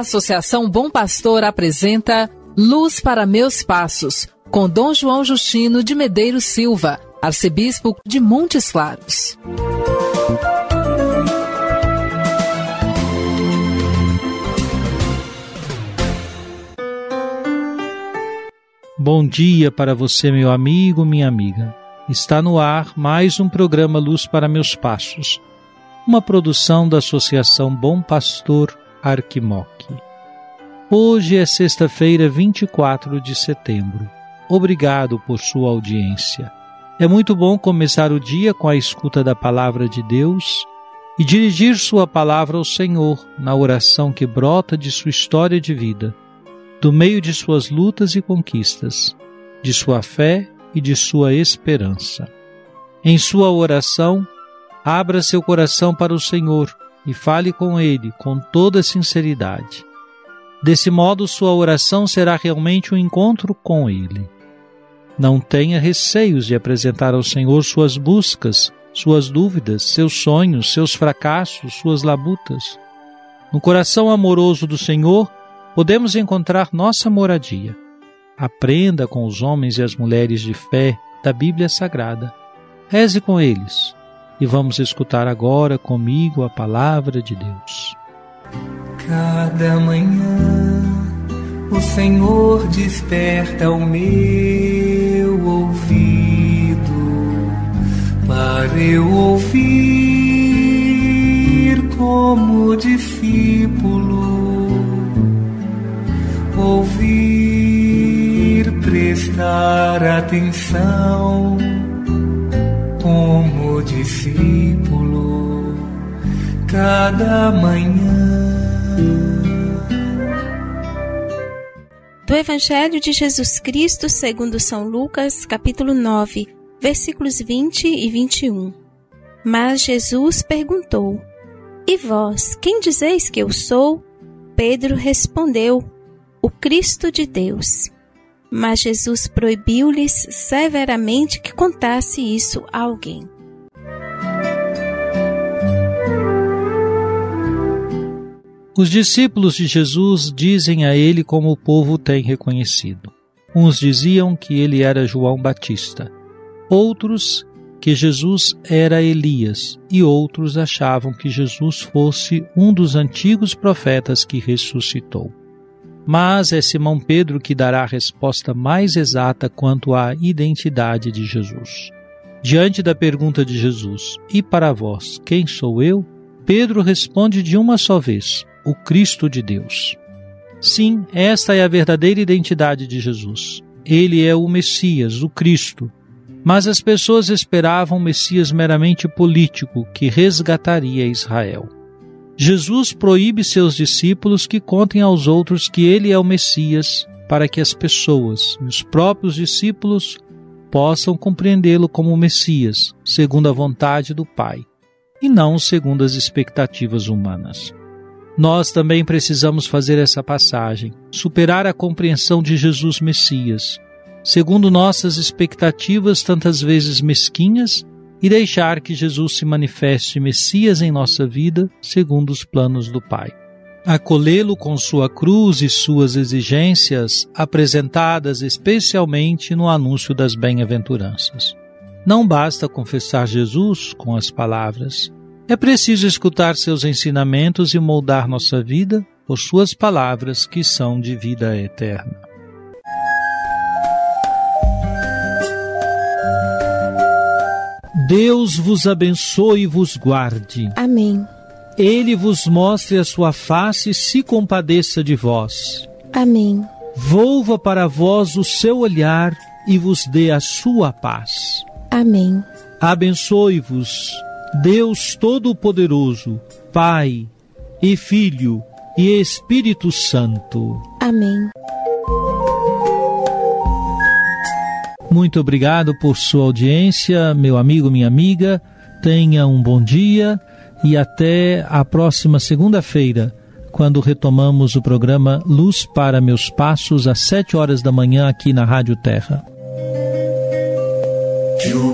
Associação Bom Pastor apresenta Luz para Meus Passos, com Dom João Justino de Medeiros Silva, arcebispo de Montes Claros. Bom dia para você, meu amigo, minha amiga. Está no ar mais um programa Luz para Meus Passos, uma produção da Associação Bom Pastor Arquimoc. Hoje é sexta-feira, 24 de setembro. Obrigado por sua audiência. É muito bom começar o dia com a escuta da palavra de Deus e dirigir sua palavra ao Senhor na oração que brota de sua história de vida do meio de suas lutas e conquistas, de sua fé e de sua esperança. Em sua oração, abra seu coração para o Senhor e fale com Ele com toda sinceridade. Desse modo, sua oração será realmente um encontro com Ele. Não tenha receios de apresentar ao Senhor suas buscas, suas dúvidas, seus sonhos, seus fracassos, suas labutas. No coração amoroso do Senhor, podemos encontrar nossa moradia. Aprenda com os homens e as mulheres de fé da Bíblia Sagrada. Reze com eles e vamos escutar agora comigo a palavra de Deus. Cada manhã o Senhor desperta o meu ouvido para eu ouvir como discípulo ouvir, prestar atenção discípulo cada manhã. Do Evangelho de Jesus Cristo segundo São Lucas, capítulo 9, versículos 20 e 21. Mas Jesus perguntou: E vós, quem dizeis que eu sou? Pedro respondeu: o Cristo de Deus. Mas Jesus proibiu-lhes severamente que contasse isso a alguém. Os discípulos de Jesus dizem a ele como o povo tem reconhecido. Uns diziam que ele era João Batista, outros que Jesus era Elias, e outros achavam que Jesus fosse um dos antigos profetas que ressuscitou mas é Simão Pedro que dará a resposta mais exata quanto à identidade de Jesus. Diante da pergunta de Jesus, e para vós, quem sou eu? Pedro responde de uma só vez: o Cristo de Deus. Sim, esta é a verdadeira identidade de Jesus. Ele é o Messias, o Cristo. Mas as pessoas esperavam um Messias meramente político que resgataria Israel. Jesus proíbe seus discípulos que contem aos outros que ele é o Messias, para que as pessoas e os próprios discípulos possam compreendê-lo como o Messias, segundo a vontade do Pai, e não segundo as expectativas humanas. Nós também precisamos fazer essa passagem, superar a compreensão de Jesus Messias, segundo nossas expectativas tantas vezes mesquinhas e deixar que Jesus se manifeste Messias em nossa vida, segundo os planos do Pai. Acolhê-lo com sua cruz e suas exigências, apresentadas especialmente no anúncio das bem-aventuranças. Não basta confessar Jesus com as palavras. É preciso escutar seus ensinamentos e moldar nossa vida por suas palavras que são de vida eterna. Deus vos abençoe e vos guarde. Amém. Ele vos mostre a sua face e se compadeça de vós. Amém. Volva para vós o seu olhar e vos dê a sua paz. Amém. Abençoe-vos, Deus Todo-Poderoso, Pai e Filho e Espírito Santo. Amém. Muito obrigado por sua audiência, meu amigo, minha amiga. Tenha um bom dia e até a próxima segunda-feira, quando retomamos o programa Luz para Meus Passos, às sete horas da manhã, aqui na Rádio Terra. Que o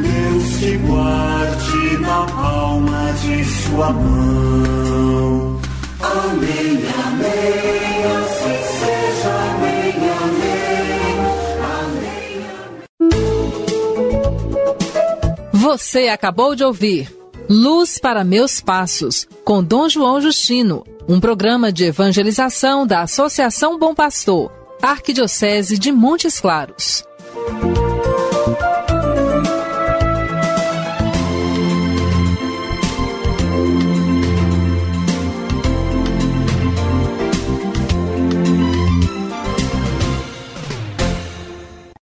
Deus te guarde na palma de sua mão. Amém, amém, assim seja, amém, amém, amém. Você acabou de ouvir Luz para Meus Passos, com Dom João Justino, um programa de evangelização da Associação Bom Pastor, Arquidiocese de Montes Claros.